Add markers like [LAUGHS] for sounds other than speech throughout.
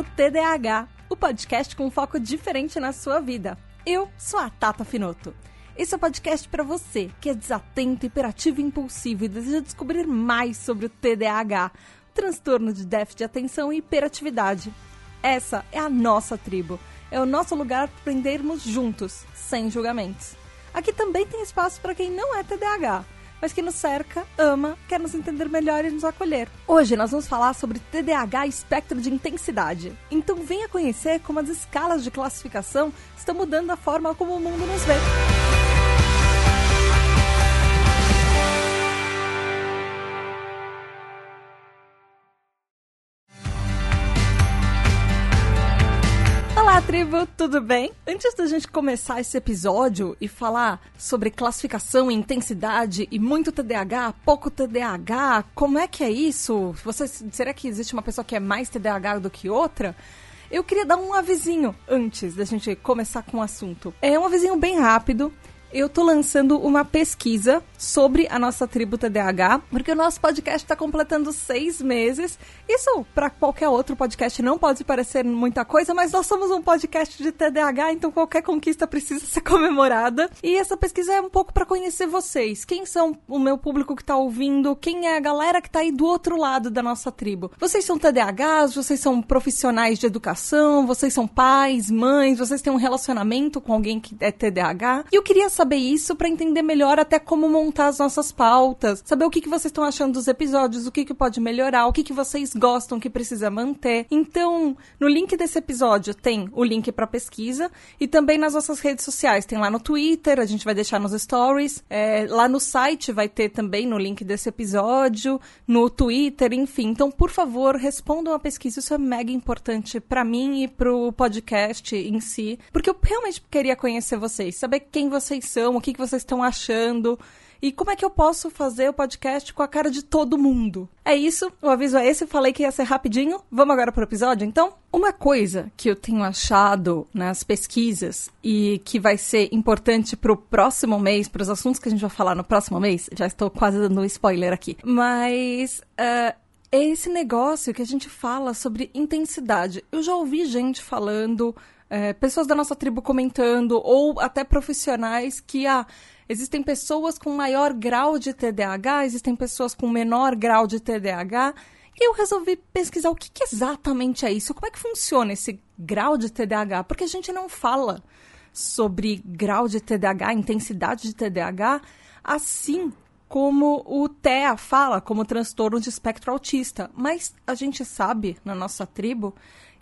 TDAH, o podcast com um foco diferente na sua vida. Eu sou a Tata Finoto. Esse é o podcast para você que é desatento, hiperativo e impulsivo e deseja descobrir mais sobre o TDAH, transtorno de déficit de atenção e hiperatividade. Essa é a nossa tribo. É o nosso lugar para aprendermos juntos, sem julgamentos. Aqui também tem espaço para quem não é TDAH mas que nos cerca, ama, quer nos entender melhor e nos acolher. Hoje nós vamos falar sobre TDAH espectro de intensidade. Então venha conhecer como as escalas de classificação estão mudando a forma como o mundo nos vê. Tribo, tudo bem? Antes da gente começar esse episódio e falar sobre classificação intensidade e muito TDAH, pouco TDAH, como é que é isso? Você, será que existe uma pessoa que é mais TDAH do que outra? Eu queria dar um avisinho antes da gente começar com o assunto. É um avisinho bem rápido eu tô lançando uma pesquisa sobre a nossa tribo TDAH, porque o nosso podcast está completando seis meses. Isso, para qualquer outro podcast, não pode parecer muita coisa, mas nós somos um podcast de TDAH, então qualquer conquista precisa ser [LAUGHS] comemorada. E essa pesquisa é um pouco para conhecer vocês. Quem são o meu público que tá ouvindo? Quem é a galera que tá aí do outro lado da nossa tribo? Vocês são TDAHs? Vocês são profissionais de educação? Vocês são pais, mães? Vocês têm um relacionamento com alguém que é TDAH? E eu queria saber saber isso para entender melhor até como montar as nossas pautas, saber o que, que vocês estão achando dos episódios, o que, que pode melhorar, o que, que vocês gostam que precisa manter. Então, no link desse episódio tem o link para pesquisa e também nas nossas redes sociais. Tem lá no Twitter, a gente vai deixar nos stories. É, lá no site vai ter também no link desse episódio, no Twitter, enfim. Então, por favor, respondam a pesquisa. Isso é mega importante para mim e pro podcast em si, porque eu realmente queria conhecer vocês, saber quem vocês o que, que vocês estão achando. E como é que eu posso fazer o podcast com a cara de todo mundo? É isso, o aviso é esse, falei que ia ser rapidinho. Vamos agora pro episódio, então? Uma coisa que eu tenho achado nas pesquisas e que vai ser importante pro próximo mês, para os assuntos que a gente vai falar no próximo mês, já estou quase dando um spoiler aqui, mas uh, é esse negócio que a gente fala sobre intensidade. Eu já ouvi gente falando é, pessoas da nossa tribo comentando, ou até profissionais que ah, existem pessoas com maior grau de TDAH, existem pessoas com menor grau de TDAH. E eu resolvi pesquisar o que, que exatamente é isso, como é que funciona esse grau de TDAH, porque a gente não fala sobre grau de TDAH, intensidade de TDAH, assim como o TEA fala, como transtorno de espectro autista. Mas a gente sabe, na nossa tribo,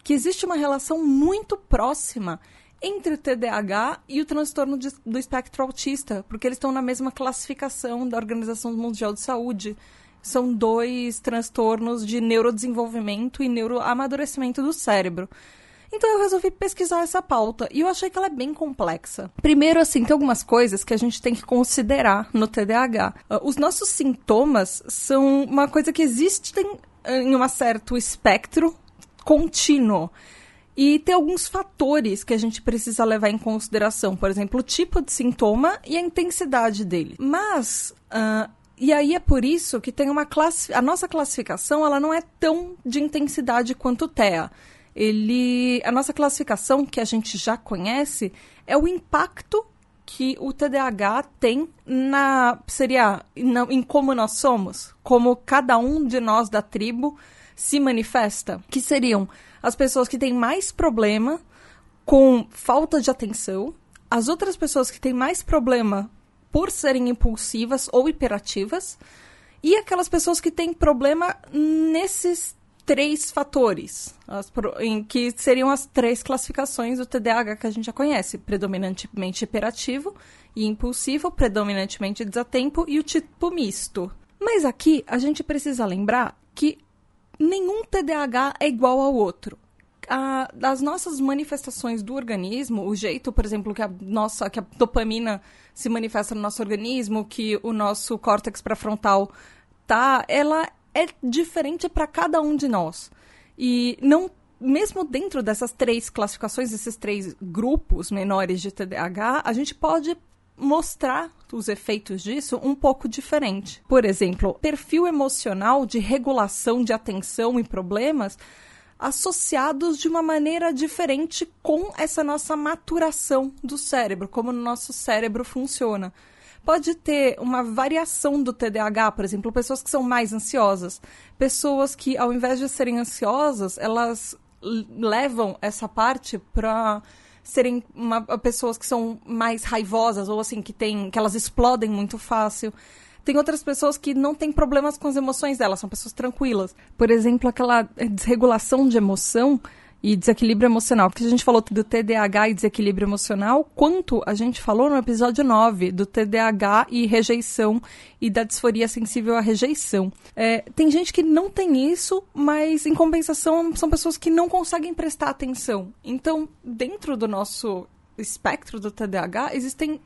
que existe uma relação muito próxima entre o TDAH e o transtorno de, do espectro autista, porque eles estão na mesma classificação da Organização Mundial de Saúde. São dois transtornos de neurodesenvolvimento e neuroamadurecimento do cérebro. Então eu resolvi pesquisar essa pauta e eu achei que ela é bem complexa. Primeiro, assim, tem algumas coisas que a gente tem que considerar no TDAH. Os nossos sintomas são uma coisa que existe em um certo espectro contínuo. E tem alguns fatores que a gente precisa levar em consideração, por exemplo, o tipo de sintoma e a intensidade dele. Mas, uh, e aí é por isso que tem uma classe, a nossa classificação ela não é tão de intensidade quanto o TEA. Ele, a nossa classificação que a gente já conhece é o impacto que o TDAH tem na seria na, em como nós somos, como cada um de nós da tribo se manifesta, que seriam as pessoas que têm mais problema com falta de atenção, as outras pessoas que têm mais problema por serem impulsivas ou hiperativas, e aquelas pessoas que têm problema nesses três fatores, as, em que seriam as três classificações do TDAH que a gente já conhece: predominantemente hiperativo e impulsivo, predominantemente desatento e o tipo misto. Mas aqui a gente precisa lembrar que nenhum TDAH é igual ao outro. As nossas manifestações do organismo, o jeito, por exemplo, que a nossa que a dopamina se manifesta no nosso organismo, que o nosso córtex pré-frontal tá, ela é diferente para cada um de nós. E não mesmo dentro dessas três classificações, esses três grupos menores de TDAH, a gente pode mostrar os efeitos disso um pouco diferente. Por exemplo, perfil emocional de regulação de atenção e problemas associados de uma maneira diferente com essa nossa maturação do cérebro, como o nosso cérebro funciona. Pode ter uma variação do TDAH, por exemplo, pessoas que são mais ansiosas, pessoas que, ao invés de serem ansiosas, elas levam essa parte para serem uma, pessoas que são mais raivosas ou assim que tem que elas explodem muito fácil. Tem outras pessoas que não têm problemas com as emoções delas, são pessoas tranquilas. Por exemplo, aquela desregulação de emoção e desequilíbrio emocional. Porque a gente falou do TDAH e desequilíbrio emocional, quanto a gente falou no episódio 9 do TDAH e rejeição e da disforia sensível à rejeição. É, tem gente que não tem isso, mas em compensação são pessoas que não conseguem prestar atenção. Então, dentro do nosso espectro do TDAH, existem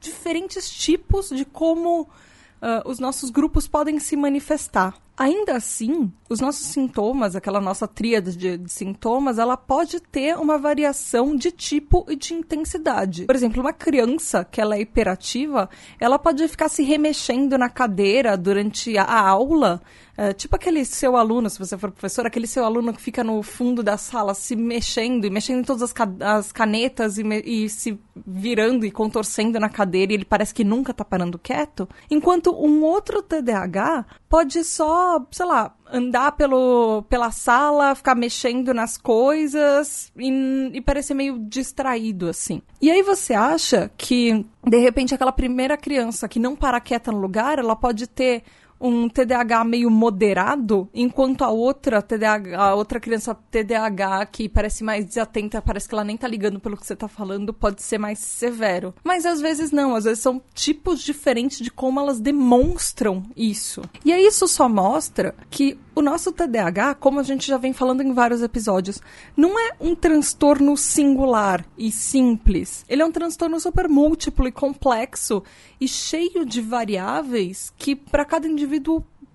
diferentes tipos de como uh, os nossos grupos podem se manifestar. Ainda assim, os nossos sintomas, aquela nossa tríade de, de, sintomas, ela pode ter uma variação de tipo e de intensidade. Por exemplo, uma criança que ela é hiperativa, ela pode ficar se remexendo na cadeira durante a, a aula, é, tipo aquele seu aluno, se você for professor, aquele seu aluno que fica no fundo da sala se mexendo e mexendo em todas as, ca as canetas e, e, se virando e contorcendo na cadeira e ele parece que nunca tá parando quieto. Enquanto um outro TDAH pode só, sei lá, andar pelo, pela sala, ficar mexendo nas coisas e, e parecer meio distraído, assim. E aí você acha que, de repente, aquela primeira criança que não para quieta no lugar, ela pode ter um TDAH meio moderado, enquanto a outra TDAH, a outra criança TDAH que parece mais desatenta, parece que ela nem tá ligando pelo que você tá falando, pode ser mais severo. Mas às vezes não, às vezes são tipos diferentes de como elas demonstram isso. E aí isso só mostra que o nosso TDAH, como a gente já vem falando em vários episódios, não é um transtorno singular e simples. Ele é um transtorno super múltiplo e complexo e cheio de variáveis que para cada indivíduo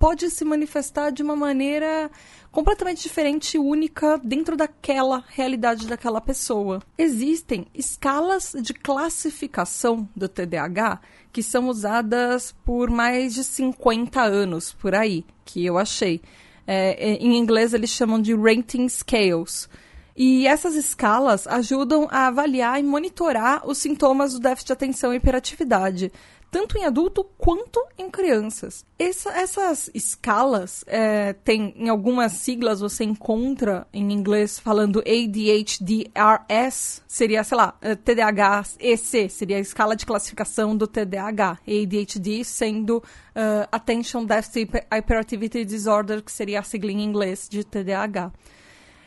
pode se manifestar de uma maneira completamente diferente e única dentro daquela realidade daquela pessoa. Existem escalas de classificação do TDAH que são usadas por mais de 50 anos por aí, que eu achei. É, é, em inglês eles chamam de rating scales. E essas escalas ajudam a avaliar e monitorar os sintomas do déficit de atenção e hiperatividade, tanto em adulto quanto em crianças. Essa, essas escalas, é, tem em algumas siglas você encontra em inglês falando ADHD-RS, seria, sei lá, é, TDAH-EC, seria a escala de classificação do TDAH. ADHD sendo uh, Attention Deficit Hyperactivity Disorder, que seria a sigla em inglês de TDAH.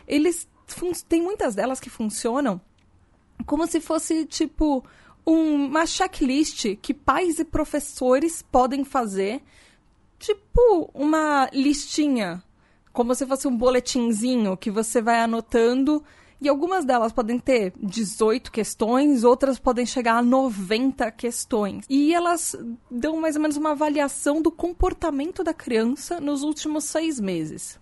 Eles tem muitas delas que funcionam como se fosse tipo uma checklist que pais e professores podem fazer, tipo uma listinha, como se fosse um boletinzinho que você vai anotando. E algumas delas podem ter 18 questões, outras podem chegar a 90 questões. E elas dão mais ou menos uma avaliação do comportamento da criança nos últimos seis meses.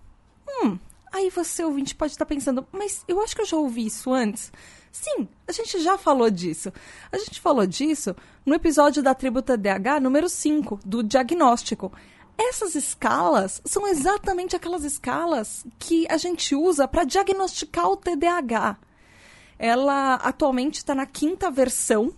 Hum, aí você, ouvinte, pode estar pensando, mas eu acho que eu já ouvi isso antes. Sim, a gente já falou disso. A gente falou disso no episódio da Tributa DH número 5, do diagnóstico. Essas escalas são exatamente aquelas escalas que a gente usa para diagnosticar o TDAH. Ela atualmente está na quinta versão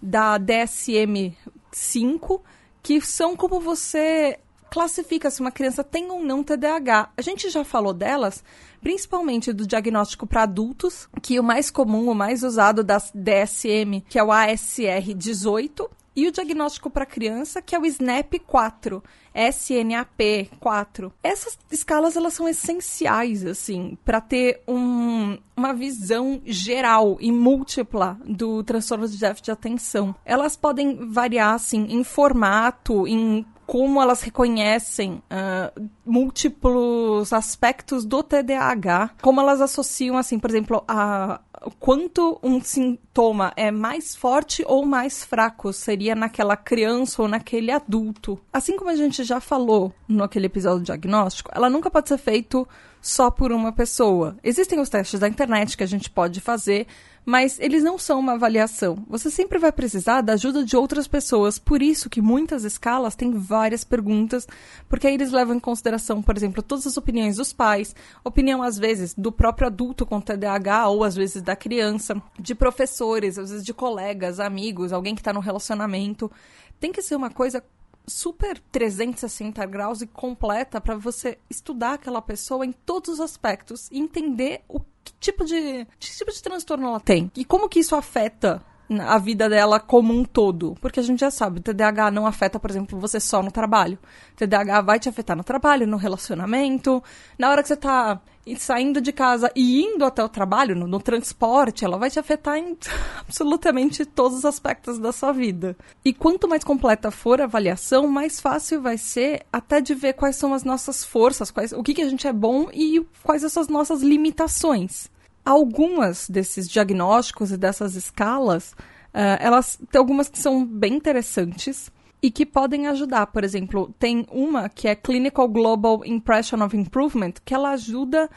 da DSM-5, que são como você classifica se uma criança tem ou não TDAH. A gente já falou delas, principalmente do diagnóstico para adultos, que o mais comum, o mais usado da DSM, que é o ASR 18, e o diagnóstico para criança, que é o SNAP 4, SNAP 4. Essas escalas elas são essenciais assim para ter um, uma visão geral e múltipla do transtorno de déficit de atenção. Elas podem variar assim em formato, em como elas reconhecem uh, múltiplos aspectos do TDAH, como elas associam, assim, por exemplo, a quanto um sintoma é mais forte ou mais fraco, seria naquela criança ou naquele adulto. Assim como a gente já falou no aquele episódio diagnóstico, ela nunca pode ser feito só por uma pessoa. Existem os testes da internet que a gente pode fazer, mas eles não são uma avaliação. Você sempre vai precisar da ajuda de outras pessoas. Por isso que muitas escalas têm várias perguntas, porque aí eles levam em consideração, por exemplo, todas as opiniões dos pais, opinião às vezes do próprio adulto com TDAH ou às vezes da criança, de professores, às vezes de colegas, amigos, alguém que está no relacionamento. Tem que ser uma coisa super 360 graus e completa para você estudar aquela pessoa em todos os aspectos e entender o tipo de que tipo de transtorno ela tem e como que isso afeta a vida dela como um todo. Porque a gente já sabe, o TDAH não afeta, por exemplo, você só no trabalho. O TDAH vai te afetar no trabalho, no relacionamento. Na hora que você tá saindo de casa e indo até o trabalho, no, no transporte, ela vai te afetar em [LAUGHS] absolutamente todos os aspectos da sua vida. E quanto mais completa for a avaliação, mais fácil vai ser até de ver quais são as nossas forças, quais, o que, que a gente é bom e quais são as nossas limitações algumas desses diagnósticos e dessas escalas, uh, elas tem algumas que são bem interessantes e que podem ajudar. Por exemplo, tem uma que é Clinical Global Impression of Improvement, que ela ajuda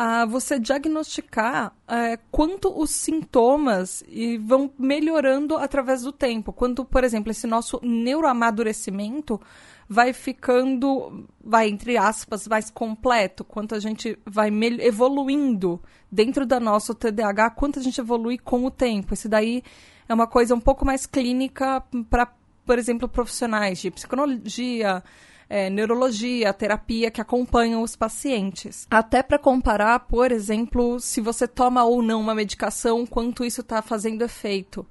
a você diagnosticar uh, quanto os sintomas vão melhorando através do tempo. Quanto, por exemplo, esse nosso neuroamadurecimento vai ficando, vai entre aspas, mais completo, quanto a gente vai evoluindo dentro da nossa TDAH, quanto a gente evolui com o tempo. Isso daí é uma coisa um pouco mais clínica para, por exemplo, profissionais de psicologia, é, neurologia, terapia que acompanham os pacientes. Até para comparar, por exemplo, se você toma ou não uma medicação, quanto isso está fazendo efeito.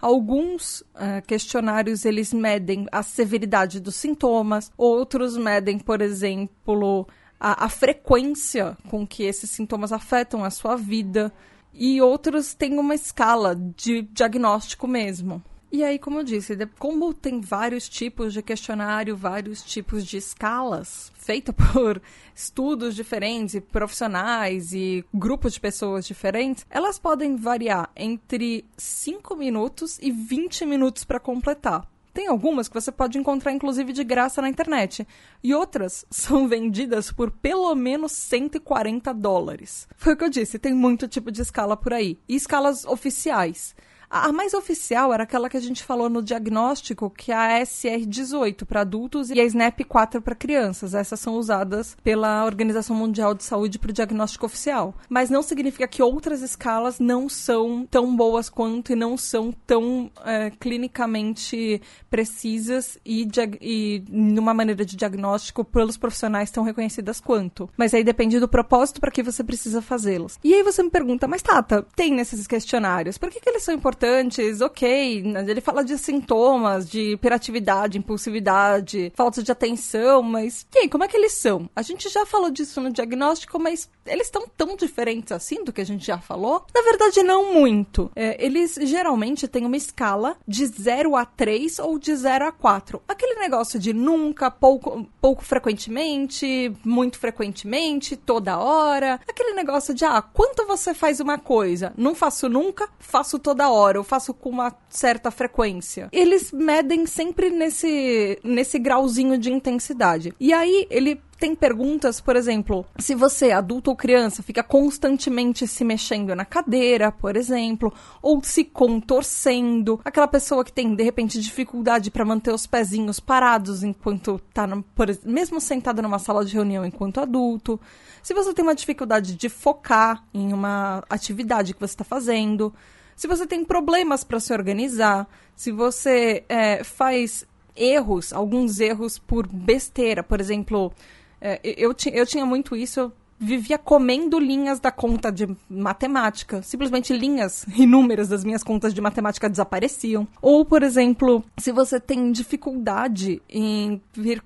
Alguns uh, questionários eles medem a severidade dos sintomas, outros medem, por exemplo, a, a frequência com que esses sintomas afetam a sua vida, e outros têm uma escala de diagnóstico mesmo. E aí, como eu disse, como tem vários tipos de questionário, vários tipos de escalas, feita [LAUGHS] por estudos diferentes e profissionais e grupos de pessoas diferentes, elas podem variar entre 5 minutos e 20 minutos para completar. Tem algumas que você pode encontrar, inclusive, de graça na internet. E outras [LAUGHS] são vendidas por pelo menos 140 dólares. Foi o que eu disse, tem muito tipo de escala por aí. E escalas oficiais. A mais oficial era aquela que a gente falou no diagnóstico, que é a SR18 para adultos e a SNAP4 para crianças. Essas são usadas pela Organização Mundial de Saúde para o diagnóstico oficial. Mas não significa que outras escalas não são tão boas quanto e não são tão é, clinicamente precisas e, e numa maneira de diagnóstico pelos profissionais tão reconhecidas quanto. Mas aí depende do propósito para que você precisa fazê-los. E aí você me pergunta, mas Tata, tem nesses questionários, por que, que eles são importantes? Importantes, ok. Ele fala de sintomas, de hiperatividade, impulsividade, falta de atenção, mas aí, como é que eles são? A gente já falou disso no diagnóstico, mas eles estão tão diferentes assim do que a gente já falou? Na verdade, não muito. É, eles geralmente têm uma escala de 0 a 3 ou de 0 a 4. Aquele negócio de nunca, pouco, pouco frequentemente, muito frequentemente, toda hora. Aquele negócio de, ah, quanto você faz uma coisa? Não faço nunca, faço toda hora hora, eu faço com uma certa frequência. Eles medem sempre nesse, nesse grauzinho de intensidade. E aí, ele tem perguntas, por exemplo, se você, adulto ou criança, fica constantemente se mexendo na cadeira, por exemplo, ou se contorcendo, aquela pessoa que tem de repente dificuldade para manter os pezinhos parados enquanto tá no, por, mesmo sentada numa sala de reunião enquanto adulto, se você tem uma dificuldade de focar em uma atividade que você está fazendo, se você tem problemas para se organizar, se você é, faz erros, alguns erros por besteira, por exemplo, é, eu, eu tinha muito isso, vivia comendo linhas da conta de matemática. Simplesmente linhas [LAUGHS] inúmeras das minhas contas de matemática desapareciam. Ou, por exemplo, se você tem dificuldade em vir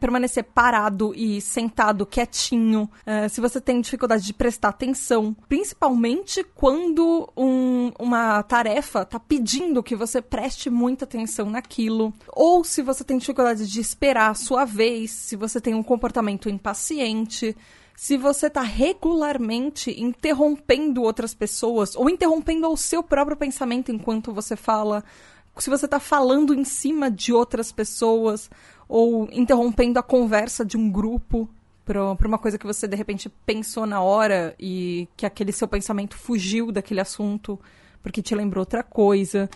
permanecer parado e sentado quietinho, uh, se você tem dificuldade de prestar atenção, principalmente quando um, uma tarefa está pedindo que você preste muita atenção naquilo, ou se você tem dificuldade de esperar a sua vez, se você tem um comportamento impaciente se você está regularmente interrompendo outras pessoas ou interrompendo o seu próprio pensamento enquanto você fala, se você está falando em cima de outras pessoas ou interrompendo a conversa de um grupo para uma coisa que você de repente pensou na hora e que aquele seu pensamento fugiu daquele assunto porque te lembrou outra coisa.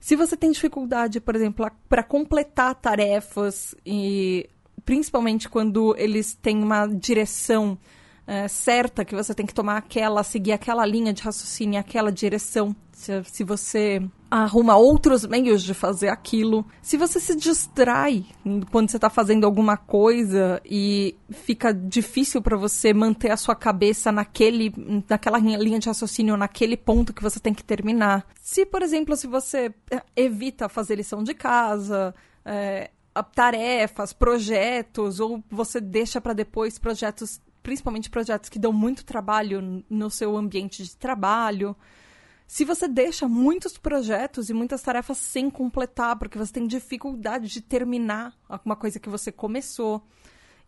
Se você tem dificuldade, por exemplo, para completar tarefas e principalmente quando eles têm uma direção é, certa que você tem que tomar aquela, seguir aquela linha de raciocínio, aquela direção. Se, se você arruma outros meios de fazer aquilo, se você se distrai quando você está fazendo alguma coisa e fica difícil para você manter a sua cabeça naquele, naquela linha de raciocínio, naquele ponto que você tem que terminar. Se, por exemplo, se você é, evita fazer lição de casa, é, tarefas, projetos, ou você deixa para depois projetos, principalmente projetos que dão muito trabalho no seu ambiente de trabalho. Se você deixa muitos projetos e muitas tarefas sem completar, porque você tem dificuldade de terminar alguma coisa que você começou.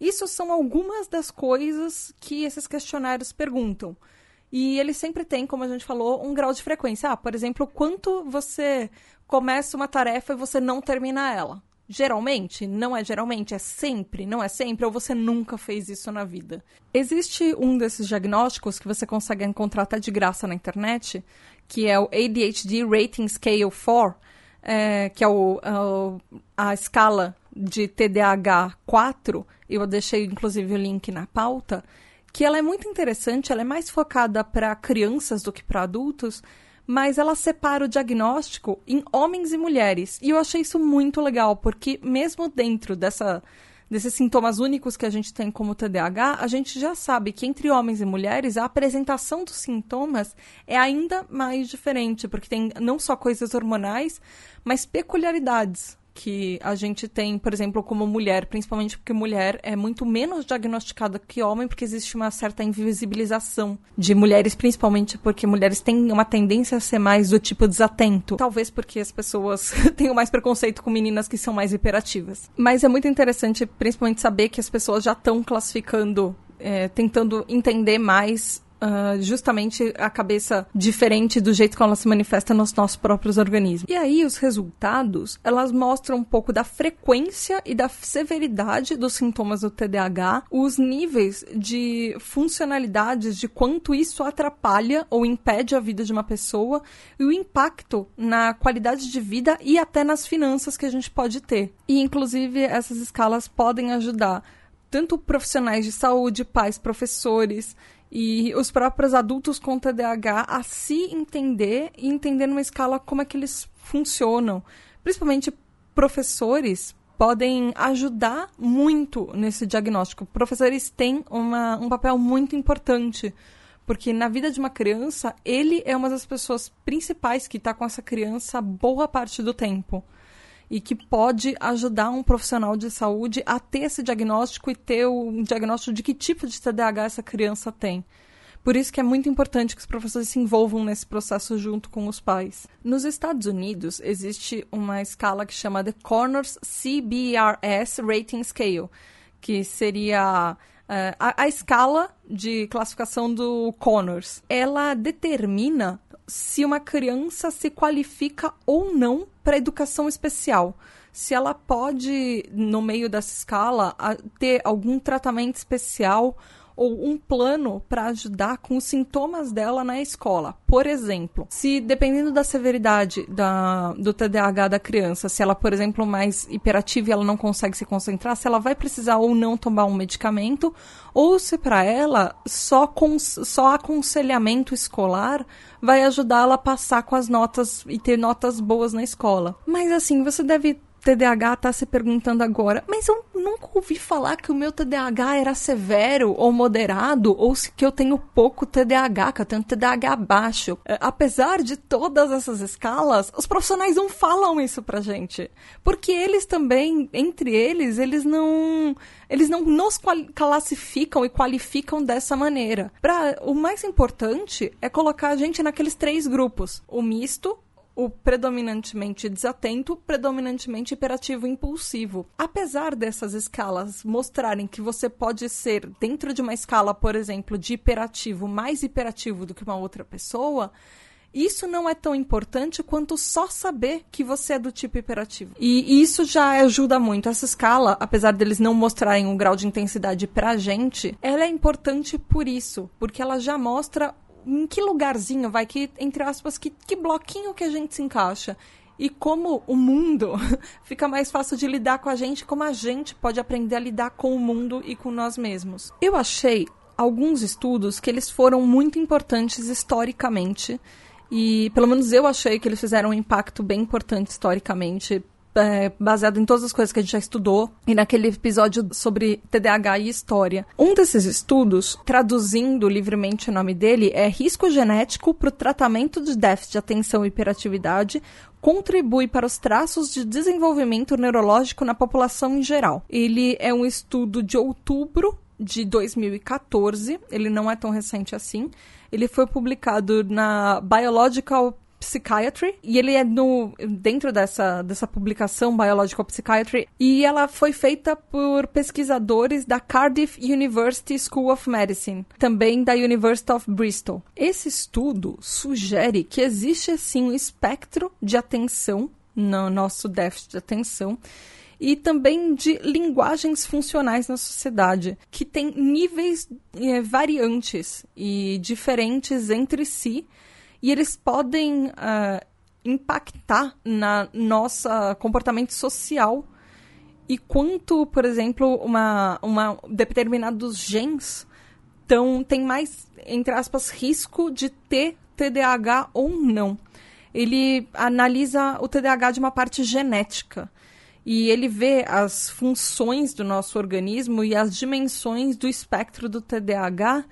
Isso são algumas das coisas que esses questionários perguntam. E ele sempre tem, como a gente falou, um grau de frequência. Ah, por exemplo, quanto você começa uma tarefa e você não termina ela. Geralmente? Não é geralmente, é sempre, não é sempre, ou você nunca fez isso na vida. Existe um desses diagnósticos que você consegue encontrar até de graça na internet, que é o ADHD Rating Scale 4, é, que é o, a, a escala de TDAH 4, eu deixei inclusive o link na pauta, que ela é muito interessante, ela é mais focada para crianças do que para adultos, mas ela separa o diagnóstico em homens e mulheres. E eu achei isso muito legal, porque mesmo dentro dessa desses sintomas únicos que a gente tem como TDAH, a gente já sabe que entre homens e mulheres a apresentação dos sintomas é ainda mais diferente, porque tem não só coisas hormonais, mas peculiaridades que a gente tem, por exemplo, como mulher, principalmente porque mulher é muito menos diagnosticada que homem, porque existe uma certa invisibilização de mulheres, principalmente porque mulheres têm uma tendência a ser mais do tipo desatento. Talvez porque as pessoas [LAUGHS] tenham mais preconceito com meninas que são mais hiperativas. Mas é muito interessante, principalmente, saber que as pessoas já estão classificando é, tentando entender mais uh, justamente a cabeça diferente do jeito que ela se manifesta nos nossos próprios organismos. E aí os resultados, elas mostram um pouco da frequência e da severidade dos sintomas do TDAH, os níveis de funcionalidades de quanto isso atrapalha ou impede a vida de uma pessoa e o impacto na qualidade de vida e até nas finanças que a gente pode ter. E inclusive essas escalas podem ajudar tanto profissionais de saúde, pais, professores e os próprios adultos com TDAH a se entender e entender numa escala como é que eles funcionam. Principalmente professores podem ajudar muito nesse diagnóstico. Professores têm uma, um papel muito importante, porque na vida de uma criança, ele é uma das pessoas principais que está com essa criança boa parte do tempo e que pode ajudar um profissional de saúde a ter esse diagnóstico e ter o diagnóstico de que tipo de TDAH essa criança tem. Por isso que é muito importante que os professores se envolvam nesse processo junto com os pais. Nos Estados Unidos, existe uma escala que chama The Corners CBRS Rating Scale, que seria uh, a, a, escala de classificação do Connors. Ela determina se uma criança se qualifica ou não para educação especial. Se ela pode, no meio dessa escala, ter algum tratamento especial ou um plano para ajudar com os sintomas dela na escola. Por exemplo, se dependendo da severidade da, do TDAH da criança, se ela, por exemplo, mais hiperativa e ela não consegue se concentrar, se ela vai precisar ou não tomar um medicamento, ou se para ela só, só aconselhamento escolar vai ajudá-la a passar com as notas e ter notas boas na escola. Mas assim, você deve TDAH tá se perguntando agora, mas eu nunca ouvi falar que o meu TDAH era severo ou moderado, ou que eu tenho pouco TDAH, que eu tenho TDAH baixo. É, apesar de todas essas escalas, os profissionais não falam isso pra gente. Porque eles também, entre eles, eles não eles não nos classificam e qualificam dessa maneira. Pra, o mais importante é colocar a gente naqueles três grupos: o misto, o predominantemente desatento, predominantemente hiperativo impulsivo. Apesar dessas escalas mostrarem que você pode ser, dentro de uma escala, por exemplo, de hiperativo, mais hiperativo do que uma outra pessoa, isso não é tão importante quanto só saber que você é do tipo hiperativo. E isso já ajuda muito. Essa escala, apesar deles não mostrarem um grau de intensidade pra gente, ela é importante por isso, porque ela já mostra em que lugarzinho vai, que, entre aspas, que, que bloquinho que a gente se encaixa. E como o mundo [LAUGHS] fica mais fácil de lidar com a gente, como a gente pode aprender a lidar com o mundo e com nós mesmos. Eu achei alguns estudos que eles foram muito importantes historicamente e pelo menos eu achei que eles fizeram um impacto bem importante historicamente é, baseado em todas as coisas que a gente já estudou e naquele episódio sobre TDAH e história. Um desses estudos, traduzindo livremente o nome dele, é Risco Genético para o Tratamento de Déficit de Atenção e Hiperatividade contribui para os traços de desenvolvimento neurológico na população em geral. Ele é um estudo de outubro de 2014, ele não é tão recente assim. Ele foi publicado na Biological Psychiatry e ele é no dentro dessa dessa publicação Biological Psychiatry e ela foi feita por pesquisadores da Cardiff University School of Medicine, também da University of Bristol. Esse estudo sugere que existe sim um espectro de atenção no nosso déficit de atenção e também de linguagens funcionais na sociedade, que tem níveis é, variantes e diferentes entre si e eles podem uh, impactar na nossa comportamento social e quanto, por exemplo, uma, uma determinados genes tão, tem mais, entre aspas, risco de ter TDAH ou não. Ele analisa o TDAH de uma parte genética e ele vê as funções do nosso organismo e as dimensões do espectro do TDAH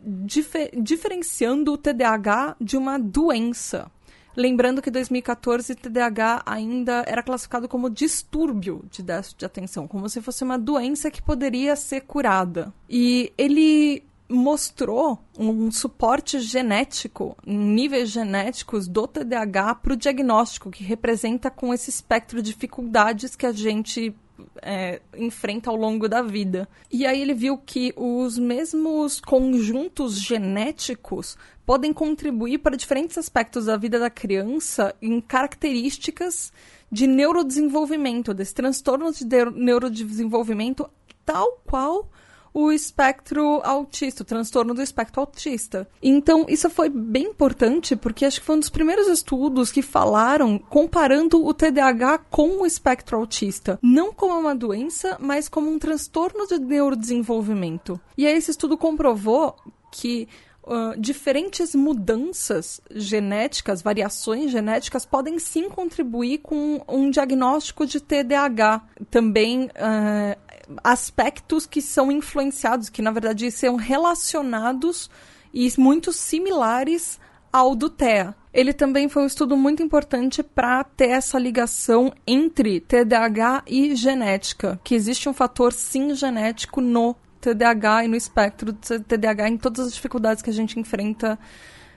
difer diferenciando o TDAH de uma doença. Lembrando que em 2014 TDAH ainda era classificado como distúrbio de déficit de atenção, como se fosse uma doença que poderia ser curada. E ele mostrou um suporte genético, níveis genéticos do TDAH para o diagnóstico, que representa com esse espectro de dificuldades que a gente é, enfrenta ao longo da vida. E aí ele viu que os mesmos conjuntos genéticos podem contribuir para diferentes aspectos da vida da criança em características de neurodesenvolvimento, desse transtorno de neurodesenvolvimento, tal qual o espectro autista, o transtorno do espectro autista. Então, isso foi bem importante porque acho que foi um dos primeiros estudos que falaram comparando o TDAH com o espectro autista, não como uma doença, mas como um transtorno de neurodesenvolvimento. E aí esse estudo comprovou que Uh, diferentes mudanças genéticas, variações genéticas, podem sim contribuir com um diagnóstico de TDAH. Também uh, aspectos que são influenciados, que na verdade são relacionados e muito similares ao do TEA. Ele também foi um estudo muito importante para ter essa ligação entre TDAH e genética, que existe um fator sim genético no TDAH e no espectro do TDAH em todas as dificuldades que a gente enfrenta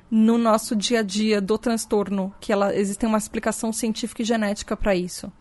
no nosso dia a dia do transtorno, que ela existe uma explicação científica e genética para isso.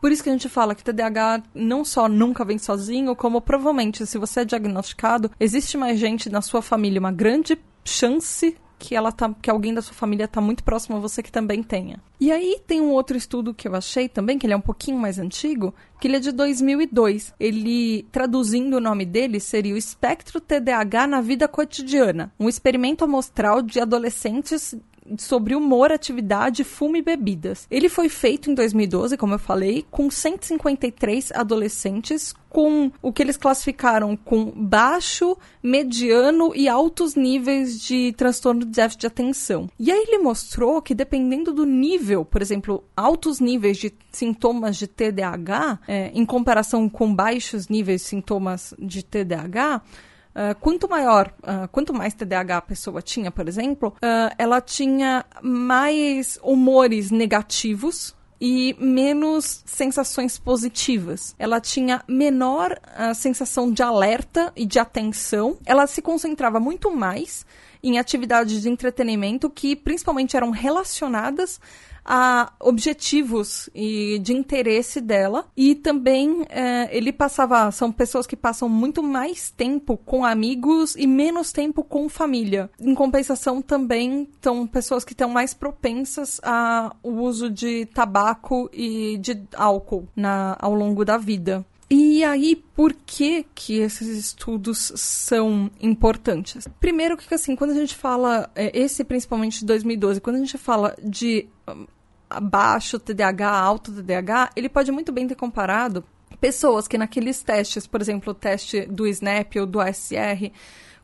Por isso que a gente fala que TDAH não só nunca vem sozinho, como provavelmente, se você é diagnosticado, existe mais gente na sua família, uma grande chance que ela tá, que alguém da sua família está muito próximo a você que também tenha. E aí tem um outro estudo que eu achei também, que ele é um pouquinho mais antigo, que ele é de 2002. Ele, traduzindo o nome dele, seria o Espectro TDAH na Vida Cotidiana, um experimento amostral de adolescentes sobre humor, atividade, fumo e bebidas. Ele foi feito em 2012, como eu falei, com 153 adolescentes com o que eles classificaram com baixo, mediano e altos níveis de transtorno de déficit de atenção. E aí ele mostrou que dependendo do nível, por exemplo, altos níveis de sintomas de TDAH, é, em comparação com baixos níveis de sintomas de TDAH, Uh, quanto maior, uh, quanto mais TDAH a pessoa tinha, por exemplo, uh, ela tinha mais humores negativos e menos sensações positivas. Ela tinha menor sensação de alerta e de atenção. Ela se concentrava muito mais em atividades de entretenimento que principalmente eram relacionadas a objetivos e de interesse dela. E também é, ele passava. São pessoas que passam muito mais tempo com amigos e menos tempo com família. Em compensação, também são pessoas que estão mais propensas ao uso de tabaco e de álcool na, ao longo da vida. E aí, por que que esses estudos são importantes? Primeiro que, assim, quando a gente fala, é, esse principalmente de 2012, quando a gente fala de baixo TDAH, alto TDAH, ele pode muito bem ter comparado pessoas que naqueles testes, por exemplo, o teste do SNAP ou do ASR,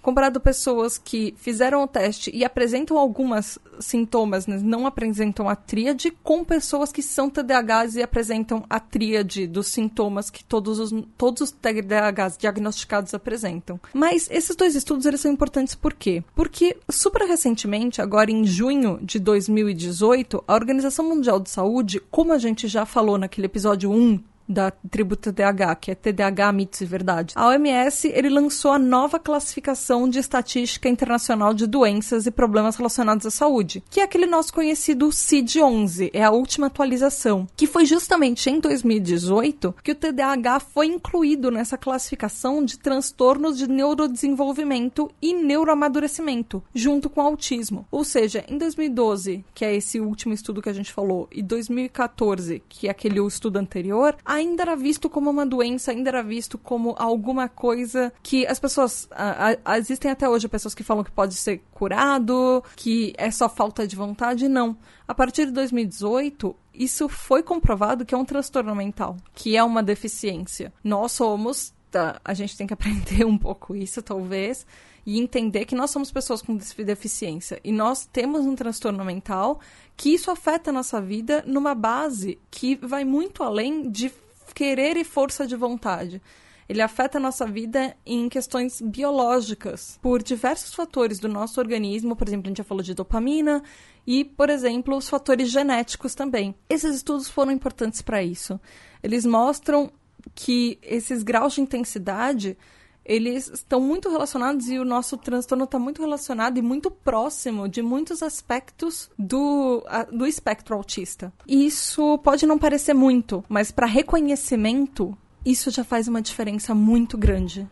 comparado pessoas que fizeram o teste e apresentam algumas sintomas, né, não apresentam a tríade, com pessoas que são TDAHs e apresentam a tríade dos sintomas que todos os, todos os TDAHs diagnosticados apresentam. Mas esses dois estudos eles são importantes por quê? Porque super recentemente, agora em junho de 2018, a Organização Mundial de Saúde, como a gente já falou naquele episódio 1 da tribo TDAH, que é TDAH, mitos e verdade. A OMS, ele lançou a nova classificação de estatística internacional de doenças e problemas relacionados à saúde, que é aquele nosso conhecido CID-11, é a última atualização, que foi justamente em 2018 que o TDAH foi incluído nessa classificação de transtornos de neurodesenvolvimento e neuroamadurecimento, junto com o autismo. Ou seja, em 2012, que é esse último estudo que a gente falou, e 2014, que é aquele estudo anterior, ainda era visto como uma doença, ainda era visto como alguma coisa que as pessoas. A, a, existem até hoje pessoas que falam que pode ser curado, que é só falta de vontade. Não. A partir de 2018, isso foi comprovado que é um transtorno mental, que é uma deficiência. Nós somos. Tá, a gente tem que [LAUGHS] aprender um pouco isso, talvez e entender que nós somos pessoas com deficiência e nós temos um transtorno mental que isso afeta a nossa vida numa base que vai muito além de querer e força de vontade. Ele afeta a nossa vida em questões biológicas, por diversos fatores do nosso organismo, por exemplo, a gente já falou de dopamina, e, por exemplo, os fatores genéticos também. Esses estudos foram importantes para isso. Eles mostram que esses graus de intensidade eles estão muito relacionados e o nosso transtorno está muito relacionado e muito próximo de muitos aspectos do, do espectro autista. Isso pode não parecer muito, mas para reconhecimento, isso já faz uma diferença muito grande.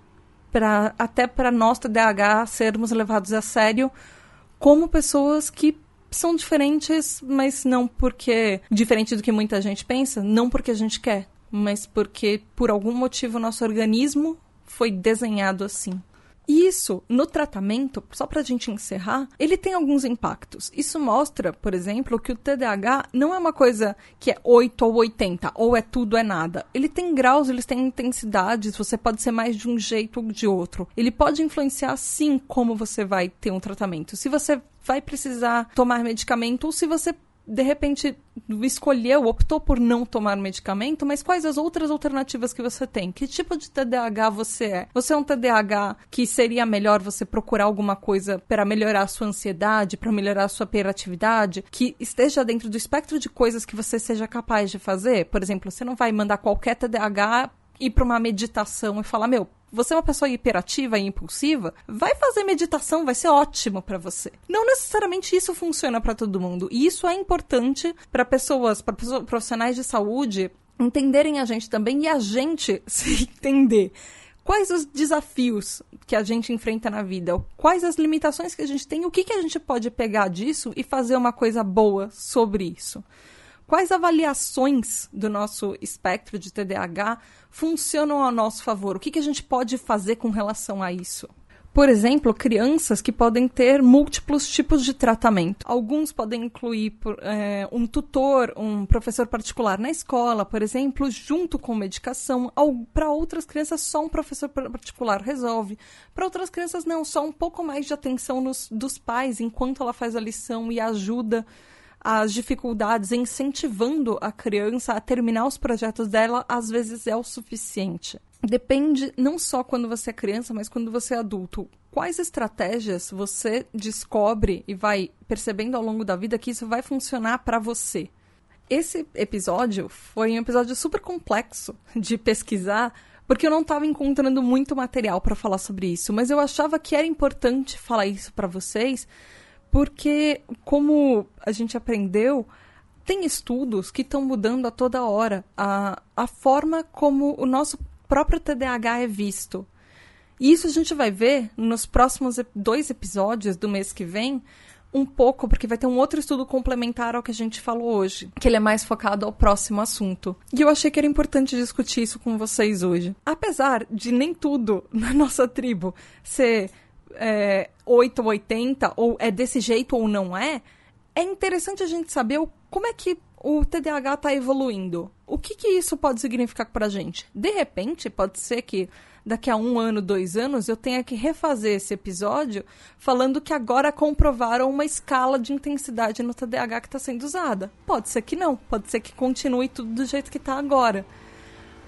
Pra, até para nós, TDAH, sermos levados a sério como pessoas que são diferentes, mas não porque. diferente do que muita gente pensa, não porque a gente quer, mas porque por algum motivo o nosso organismo foi desenhado assim. Isso, no tratamento, só para a gente encerrar, ele tem alguns impactos. Isso mostra, por exemplo, que o TDAH não é uma coisa que é 8 ou 80, ou é tudo é nada. Ele tem graus, ele tem intensidades, você pode ser mais de um jeito ou de outro. Ele pode influenciar, sim, como você vai ter um tratamento. Se você vai precisar tomar medicamento ou se você de repente escolheu, optou por não tomar medicamento, mas quais as outras alternativas que você tem? Que tipo de TDAH você é? Você é um TDAH que seria melhor você procurar alguma coisa para melhorar a sua ansiedade, para melhorar a sua hiperatividade, que esteja dentro do espectro de coisas que você seja capaz de fazer? Por exemplo, você não vai mandar qualquer TDAH ir para uma meditação e falar, meu, você é uma pessoa hiperativa e impulsiva, vai fazer meditação, vai ser ótimo para você. Não necessariamente isso funciona para todo mundo. E isso é importante para pessoas, para profissionais de saúde entenderem a gente também e a gente [LAUGHS] se entender. Quais os desafios que a gente enfrenta na vida? Quais as limitações que a gente tem? O que, que a gente pode pegar disso e fazer uma coisa boa sobre isso? Quais avaliações do nosso espectro de TDAH funcionam a nosso favor? O que, que a gente pode fazer com relação a isso? Por exemplo, crianças que podem ter múltiplos tipos de tratamento. Alguns podem incluir é, um tutor, um professor particular na escola, por exemplo, junto com medicação. Para outras crianças, só um professor particular resolve. Para outras crianças, não, só um pouco mais de atenção nos, dos pais enquanto ela faz a lição e ajuda as dificuldades, incentivando a criança a terminar os projetos dela, às vezes é o suficiente. Depende não só quando você é criança, mas quando você é adulto. Quais estratégias você descobre e vai percebendo ao longo da vida que isso vai funcionar para você? Esse episódio foi um episódio super complexo de pesquisar, porque eu não estava encontrando muito material para falar sobre isso, mas eu achava que era importante falar isso para vocês, porque como a gente aprendeu, tem estudos que estão mudando a toda hora a, a forma como o nosso próprio TDAH é visto. E isso a gente vai ver nos próximos dois episódios do mês que vem, um pouco, porque vai ter um outro estudo complementar ao que a gente falou hoje, que ele é mais focado ao próximo assunto. E eu achei que era importante discutir isso com vocês hoje. Apesar de nem tudo [LAUGHS] na nossa tribo ser é, 8 ou 80, ou é desse jeito ou não é, é interessante a gente saber como é que o TDAH está evoluindo. O que, que isso pode significar para a gente? De repente, pode ser que daqui a um ano, dois anos, eu tenha que refazer esse episódio falando que agora comprovaram uma escala de intensidade no TDAH que está sendo usada. Pode ser que não, pode ser que continue tudo do jeito que está agora.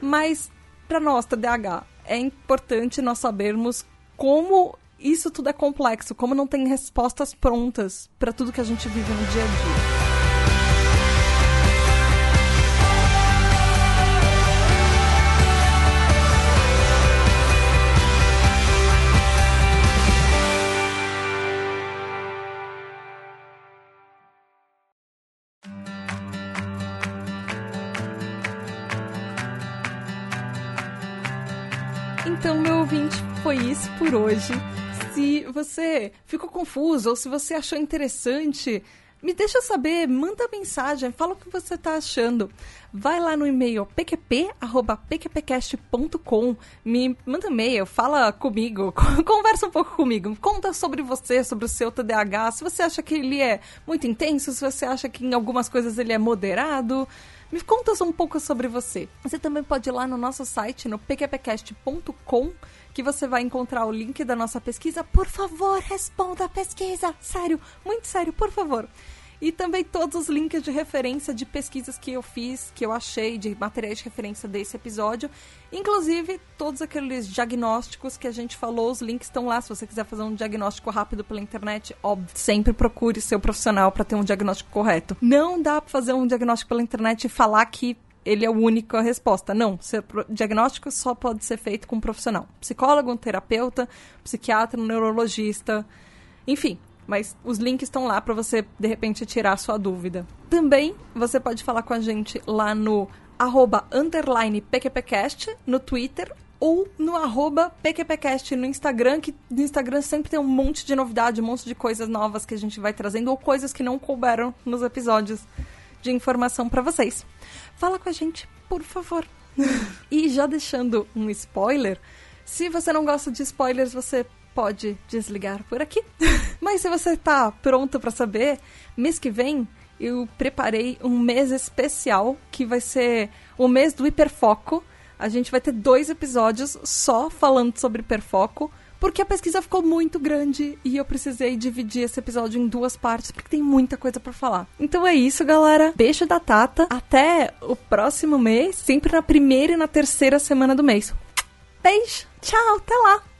Mas, para nós, TDAH, é importante nós sabermos como isso tudo é complexo, como não tem respostas prontas para tudo que a gente vive no dia a dia. Então, meu ouvinte, foi isso por hoje. Se você ficou confuso ou se você achou interessante, me deixa saber, manda mensagem, fala o que você está achando. Vai lá no e-mail pqp.pqpcast.com, me manda e-mail, fala comigo, [LAUGHS] conversa um pouco comigo, conta sobre você, sobre o seu TDAH, se você acha que ele é muito intenso, se você acha que em algumas coisas ele é moderado. Me conta um pouco sobre você. Você também pode ir lá no nosso site, no pqpcast.com, que você vai encontrar o link da nossa pesquisa. Por favor, responda a pesquisa. Sério, muito sério, por favor e também todos os links de referência de pesquisas que eu fiz, que eu achei, de materiais de referência desse episódio. Inclusive, todos aqueles diagnósticos que a gente falou, os links estão lá. Se você quiser fazer um diagnóstico rápido pela internet, óbvio, sempre procure seu profissional para ter um diagnóstico correto. Não dá para fazer um diagnóstico pela internet e falar que ele é a resposta. Não, diagnóstico só pode ser feito com um profissional. Psicólogo, um terapeuta, psiquiatra, um neurologista, enfim, mas os links estão lá para você de repente tirar sua dúvida. Também você pode falar com a gente lá no arroba underline PQPcast no Twitter ou no arroba PQPcast no Instagram, que no Instagram sempre tem um monte de novidade, um monte de coisas novas que a gente vai trazendo ou coisas que não couberam nos episódios de informação para vocês. Fala com a gente, por favor. e já deixando um spoiler, se você não gosta de spoilers, você pode desligar por aqui. Mas se você está pronto para saber, mês que vem eu preparei um mês especial que vai ser o mês do hiperfoco. A gente vai ter dois episódios só falando sobre hiperfoco, porque a pesquisa ficou muito grande e eu precisei dividir esse episódio em duas partes, porque tem muita coisa para falar. Então é isso, galera. Beijo da Tata. Até o próximo mês, sempre na primeira e na terceira semana do mês. Beijo. Tchau, até lá.